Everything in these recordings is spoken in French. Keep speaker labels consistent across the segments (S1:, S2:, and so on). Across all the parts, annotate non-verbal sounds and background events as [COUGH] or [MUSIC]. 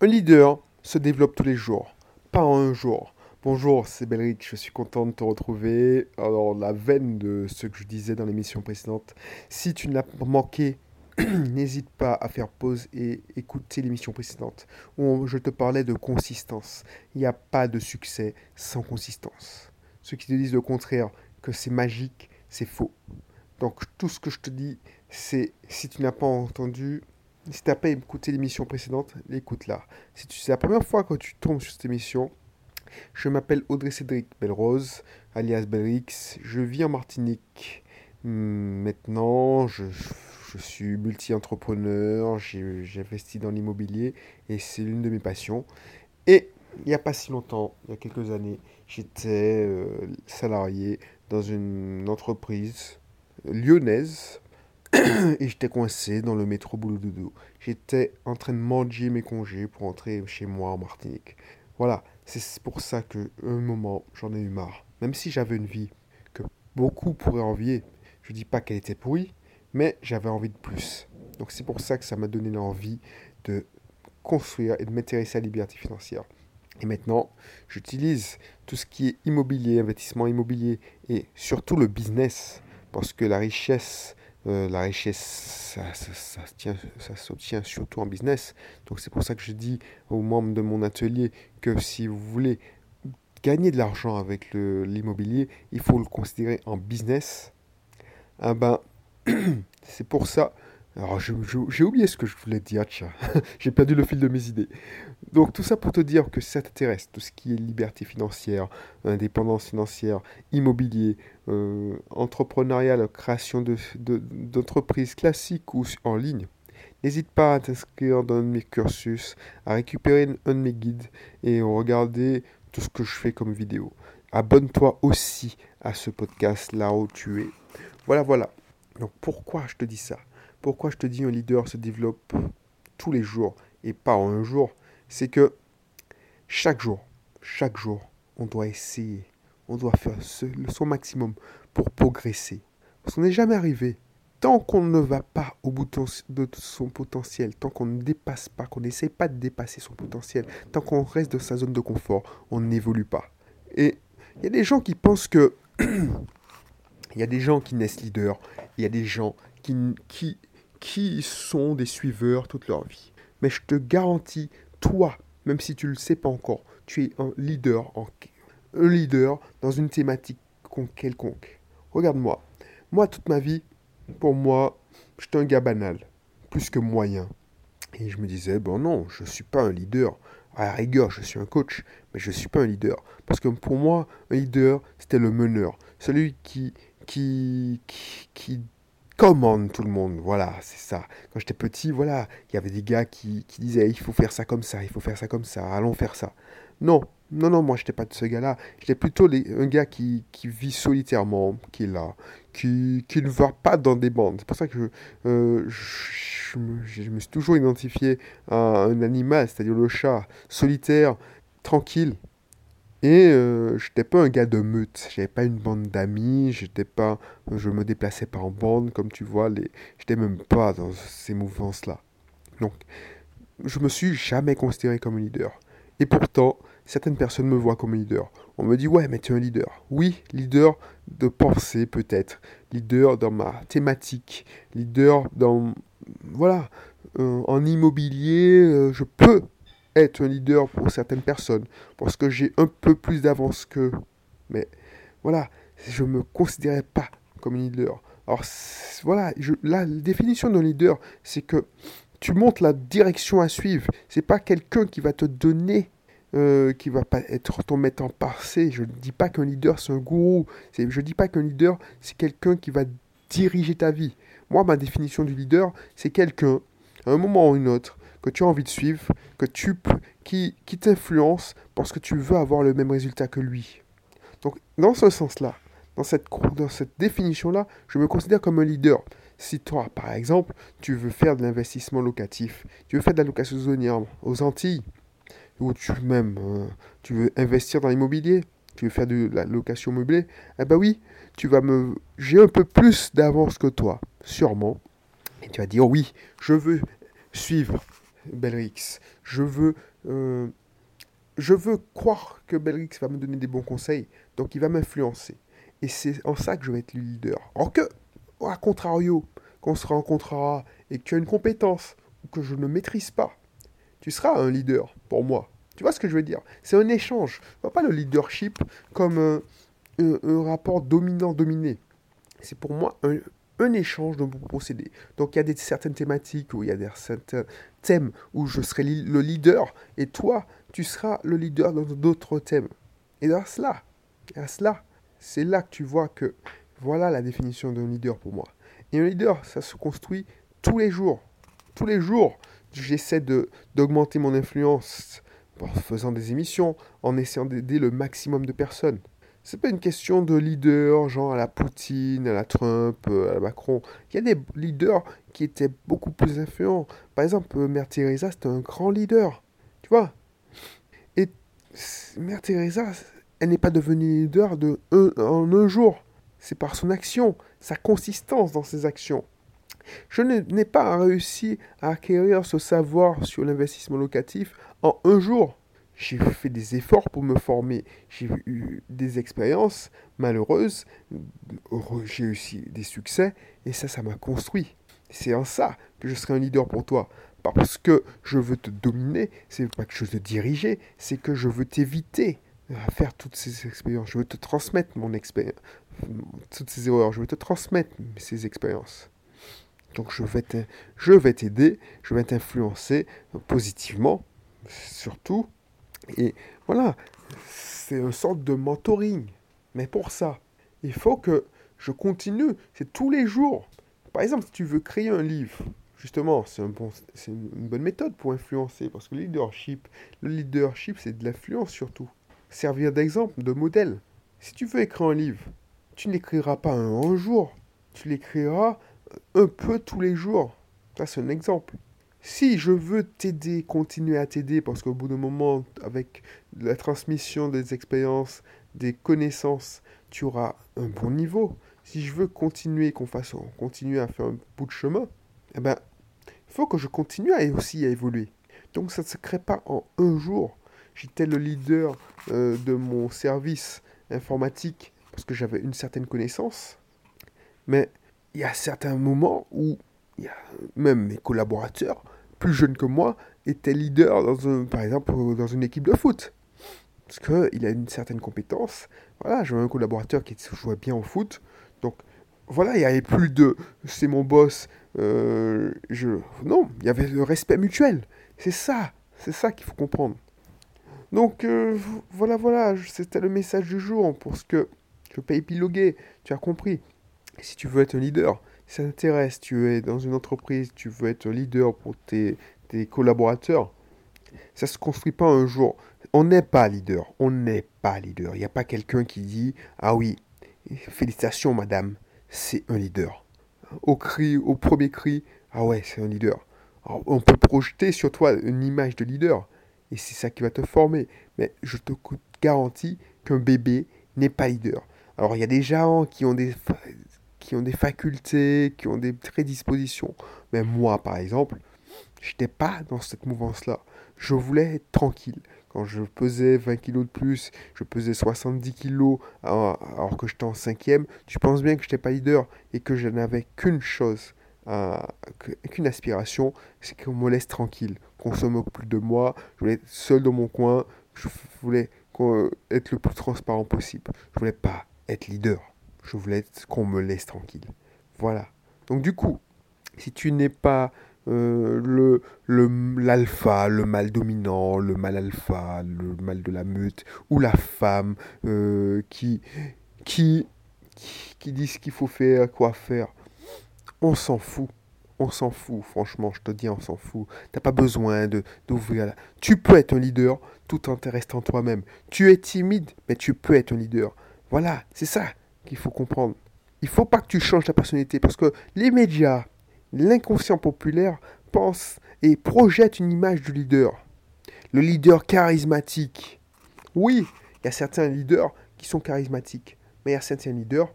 S1: Un leader se développe tous les jours, pas en un jour. Bonjour, c'est Belric, je suis content de te retrouver. Alors, la veine de ce que je disais dans l'émission précédente, si tu ne l'as pas manqué, [CLEARS THROAT] n'hésite pas à faire pause et écouter l'émission précédente où je te parlais de consistance. Il n'y a pas de succès sans consistance. Ceux qui te disent le contraire, que c'est magique, c'est faux. Donc tout ce que je te dis, c'est si tu n'as pas entendu, si tu n'as pas écouté l'émission précédente, écoute-la. Si c'est la première fois que tu tombes sur cette émission, je m'appelle Audrey Cédric Belrose, alias Belrix. Je vis en Martinique. Hmm, maintenant, je, suis multi-entrepreneur, j'ai investi dans l'immobilier et c'est l'une de mes passions. Et il n'y a pas si longtemps, il y a quelques années, j'étais euh, salarié dans une entreprise lyonnaise et j'étais coincé dans le métro boulot dodo. J'étais en train de manger mes congés pour entrer chez moi en Martinique. Voilà, c'est pour ça que un moment j'en ai eu marre. Même si j'avais une vie que beaucoup pourraient envier, je dis pas qu'elle était pourrie, mais j'avais envie de plus. Donc c'est pour ça que ça m'a donné l'envie de construire et de m'intéresser à la liberté financière. Et maintenant, j'utilise tout ce qui est immobilier, investissement immobilier et surtout le business, parce que la richesse, euh, la richesse, ça, ça, s'obtient surtout en business. Donc c'est pour ça que je dis aux membres de mon atelier que si vous voulez gagner de l'argent avec l'immobilier, il faut le considérer en business. Ah ben, [CLEARS THROAT] c'est pour ça alors, j'ai oublié ce que je voulais dire, tiens. [LAUGHS] j'ai perdu le fil de mes idées. Donc, tout ça pour te dire que si ça t'intéresse, tout ce qui est liberté financière, indépendance financière, immobilier, euh, entrepreneurial, création d'entreprises de, classiques ou en ligne, n'hésite pas à t'inscrire dans un de mes cursus, à récupérer un de mes guides et regarder tout ce que je fais comme vidéo. Abonne-toi aussi à ce podcast là où tu es. Voilà, voilà. Donc, pourquoi je te dis ça? Pourquoi je te dis un leader se développe tous les jours et pas en un jour? C'est que chaque jour, chaque jour, on doit essayer, on doit faire son maximum pour progresser. Parce n'est jamais arrivé. Tant qu'on ne va pas au bout de son potentiel, tant qu'on ne dépasse pas, qu'on n'essaye pas de dépasser son potentiel, tant qu'on reste dans sa zone de confort, on n'évolue pas. Et il y a des gens qui pensent que... [CLEARS THROAT] Il y a des gens qui naissent leaders, il y a des gens qui qui sont des suiveurs toute leur vie. Mais je te garantis, toi, même si tu ne le sais pas encore, tu es un leader, un leader dans une thématique quelconque. Regarde-moi. Moi, toute ma vie, pour moi, j'étais un gars banal, plus que moyen. Et je me disais, bon non, je ne suis pas un leader. À la rigueur, je suis un coach, mais je ne suis pas un leader. Parce que pour moi, un leader, c'était le meneur. Celui qui, qui, qui commande tout le monde. Voilà, c'est ça. Quand j'étais petit, voilà, il y avait des gars qui, disaient il faut faire ça comme ça, il faut faire ça comme ça, allons faire ça. Non, non, non, moi j'étais pas de ce gars-là. J'étais plutôt un gars qui, vit solitairement, qui est là, qui, qui, ne va pas dans des bandes. C'est pour ça que euh, je, je, me suis toujours identifié à un animal, c'est-à-dire le chat, solitaire, tranquille, et euh, je n'étais pas un gars de meute, j'avais pas une bande d'amis, j'étais pas, je me déplaçais pas en bande, comme tu vois, les, j'étais même pas dans ces mouvances-là. Donc, je me suis jamais considéré comme un leader. Et pourtant, certaines personnes me voient comme un leader. On me dit, ouais, mais tu es un leader. Oui, leader de pensée peut-être, leader dans ma thématique, leader dans, voilà, euh, en immobilier, euh, je peux être un leader pour certaines personnes, parce que j'ai un peu plus d'avance qu'eux. Mais voilà, je ne me considérais pas comme leader. Alors voilà, je, la définition d'un leader, c'est que tu montres la direction à suivre. C'est pas quelqu'un qui va te donner, euh, qui va pas être ton maître en passé. Je ne dis pas qu'un leader c'est un gourou. Je ne dis pas qu'un leader c'est quelqu'un qui va diriger ta vie. Moi, ma définition du leader, c'est quelqu'un, à un moment ou un autre, que tu as envie de suivre, que tu qui, qui t'influence parce que tu veux avoir le même résultat que lui. Donc, dans ce sens-là, dans cette, dans cette définition-là, je me considère comme un leader. Si toi, par exemple, tu veux faire de l'investissement locatif, tu veux faire de la location saisonnière aux Antilles, ou tu même euh, tu veux investir dans l'immobilier, tu veux faire de la location meublée, eh ben oui, tu vas me j'ai un peu plus d'avance que toi, sûrement. Et tu vas dire oui, je veux suivre Belrix. Je veux, euh, je veux croire que Belrix va me donner des bons conseils, donc il va m'influencer. Et c'est en ça que je vais être le leader. Alors que, à contrario, qu'on se rencontrera et que tu as une compétence que je ne maîtrise pas, tu seras un leader pour moi. Tu vois ce que je veux dire? C'est un échange. Vois pas le leadership comme un rapport dominant-dominé. C'est pour moi un, un échange de bons procédés. Donc il y a des, certaines thématiques où il y a des, certains thèmes où je serai le leader et toi, tu seras le leader dans d'autres thèmes. Et dans cela, à cela, c'est là que tu vois que voilà la définition d'un leader pour moi. Et un leader, ça se construit tous les jours. Tous les jours, j'essaie d'augmenter mon influence en faisant des émissions, en essayant d'aider le maximum de personnes c'est pas une question de leader, genre à la Poutine, à la Trump, euh, à la Macron. Il y a des leaders qui étaient beaucoup plus influents. Par exemple, Mère Teresa, c'était un grand leader. Tu vois? Et Mère Teresa, elle n'est pas devenue leader de en un jour. C'est par son action, sa consistance dans ses actions. Je n'ai pas réussi à acquérir ce savoir sur l'investissement locatif en un jour. J'ai fait des efforts pour me former. J'ai eu des expériences malheureuses. J'ai eu aussi des succès. Et ça, ça m'a construit. C'est en ça que je serai un leader pour toi. Pas parce que je veux te dominer, c'est pas que je veux te diriger, c'est que je veux t'éviter à faire toutes ces expériences. Je veux te transmettre mon expérience, toutes ces erreurs. Je veux te transmettre ces expériences. Donc je vais t'aider, je vais t'influencer positivement, surtout et voilà, c'est une sorte de mentoring. Mais pour ça, il faut que je continue. C'est tous les jours. Par exemple, si tu veux créer un livre, justement, c'est un bon, une bonne méthode pour influencer. Parce que le leadership, le leadership, c'est de l'influence surtout. Servir d'exemple, de modèle. Si tu veux écrire un livre, tu n'écriras pas un, un jour. Tu l'écriras un peu tous les jours. Ça, c'est un exemple. Si je veux t'aider, continuer à t'aider, parce qu'au bout d'un moment, avec la transmission des expériences, des connaissances, tu auras un bon niveau. Si je veux continuer, qu'on fasse, continuer à faire un bout de chemin, eh ben, il faut que je continue à aussi à évoluer. Donc ça ne se crée pas en un jour. J'étais le leader euh, de mon service informatique parce que j'avais une certaine connaissance. Mais il y a certains moments où même mes collaborateurs, plus jeunes que moi, étaient leaders, dans un, par exemple, dans une équipe de foot. Parce qu'il a une certaine compétence. Voilà, j'avais un collaborateur qui jouait bien au foot. Donc, voilà, il n'y avait plus de c'est mon boss. Euh, je... Non, il y avait le respect mutuel. C'est ça, c'est ça qu'il faut comprendre. Donc, euh, voilà, voilà, c'était le message du jour pour ce que je peux épiloguer. Tu as compris. Si tu veux être un leader, ça t'intéresse, tu es dans une entreprise, tu veux être leader pour tes, collaborateurs, ça ne se construit pas un jour. On n'est pas leader, on n'est pas leader. Il n'y a pas quelqu'un qui dit Ah oui, félicitations madame, c'est un leader. Au cri, au premier cri, ah ouais, c'est un leader. on peut projeter sur toi une image de leader, et c'est ça qui va te former. Mais je te garantis qu'un bébé n'est pas leader. Alors il y a des gens qui ont des, qui ont des facultés, qui ont des prédispositions. Mais moi, par exemple, je n'étais pas dans cette mouvance-là. Je voulais être tranquille. Quand je pesais 20 kilos de plus, je pesais 70 kilos alors que j'étais en cinquième, tu penses bien que je n'étais pas leader et que je n'avais qu'une chose, qu'une aspiration, c'est qu'on me laisse tranquille, qu'on se moque plus de moi. Je voulais être seul dans mon coin, je voulais être le plus transparent possible. Je voulais pas être leader. Je voulais qu'on me laisse tranquille. Voilà. Donc du coup, si tu n'es pas euh, le l'alpha, le, mal dominant, le mal alpha, le mal de la meute, ou la femme euh, qui, qui, qui dit ce qu'il faut faire, quoi faire, on s'en fout. On s'en fout, franchement, je te dis, on s'en fout. T'as pas besoin de d'ouvrir la... Tu peux être un leader tout en te restant toi-même. Tu es timide, mais tu peux être un leader. Voilà, c'est ça qu'il faut comprendre. Il faut pas que tu changes ta personnalité parce que les médias, l'inconscient populaire pense et projette une image du leader. Le leader charismatique. Oui, il y a certains leaders qui sont charismatiques, mais il y a certains leaders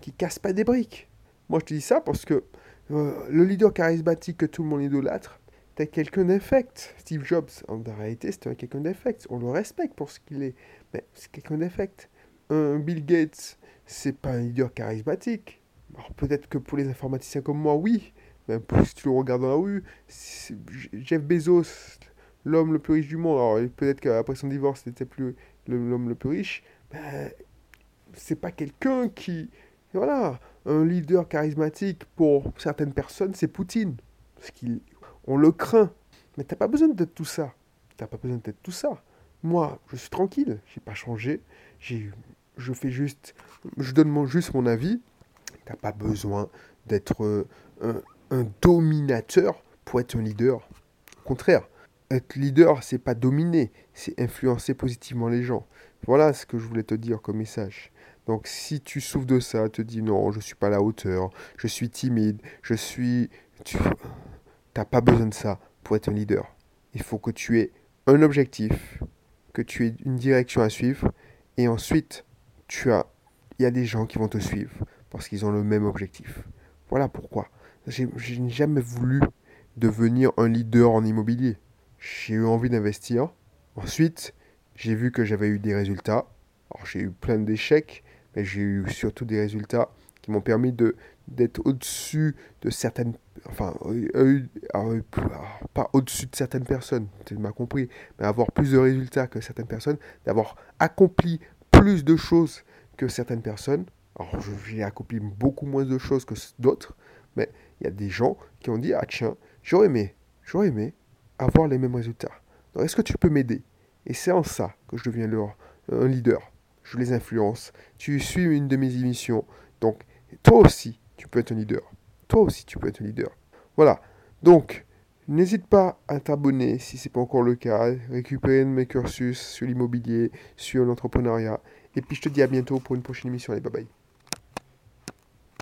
S1: qui cassent pas des briques. Moi, je te dis ça parce que euh, le leader charismatique que tout le monde idolâtre, T'es quelqu'un d'infect. Steve Jobs, en réalité, c'était quelqu'un d'infect. On le respecte pour ce qu'il est, mais c'est quelqu'un d'infect. Un Bill Gates, c'est pas un leader charismatique. Alors peut-être que pour les informaticiens comme moi, oui. Mais si tu le regardes dans la rue, Jeff Bezos, l'homme le plus riche du monde, alors peut-être qu'après son divorce, c'était plus l'homme le plus riche, ben, c'est pas quelqu'un qui... Voilà, un leader charismatique pour certaines personnes, c'est Poutine. Parce qu'on le craint. Mais t'as pas besoin d'être tout ça. T'as pas besoin d'être tout ça. Moi, je suis tranquille, j'ai pas changé. J'ai, je fais juste, je donne mon, juste mon avis. T'as pas besoin d'être euh, un, dominateur pour être un leader. Au contraire, être leader, c'est pas dominer, c'est influencer positivement les gens. Voilà ce que je voulais te dire comme message. Donc si tu souffres de ça, te dis non, je suis pas à la hauteur, je suis timide, je suis... Tu n'as pas besoin de ça pour être un leader. Il faut que tu aies un objectif, que tu aies une direction à suivre, et ensuite, tu as... il y a des gens qui vont te suivre parce qu'ils ont le même objectif. Voilà pourquoi. Je n'ai jamais voulu devenir un leader en immobilier. J'ai eu envie d'investir. Ensuite, j'ai vu que j'avais eu des résultats. Alors j'ai eu plein d'échecs, mais j'ai eu surtout des résultats qui m'ont permis de d'être au-dessus de certaines enfin euh, euh, euh, pas au-dessus de certaines personnes tu m'as compris mais avoir plus de résultats que certaines personnes d'avoir accompli plus de choses que certaines personnes alors j'ai accompli beaucoup moins de choses que d'autres mais il y a des gens qui ont dit ah tiens j'aurais aimé j'aurais aimé avoir les mêmes résultats donc est-ce que tu peux m'aider? Et c'est en ça que je deviens leur, un leader je les influence. Tu suis une de mes émissions. Donc, toi aussi, tu peux être un leader. Toi aussi, tu peux être un leader. Voilà. Donc, n'hésite pas à t'abonner si ce n'est pas encore le cas. Récupérer mes cursus sur l'immobilier, sur l'entrepreneuriat. Et puis, je te dis à bientôt pour une prochaine émission. Allez, bye bye.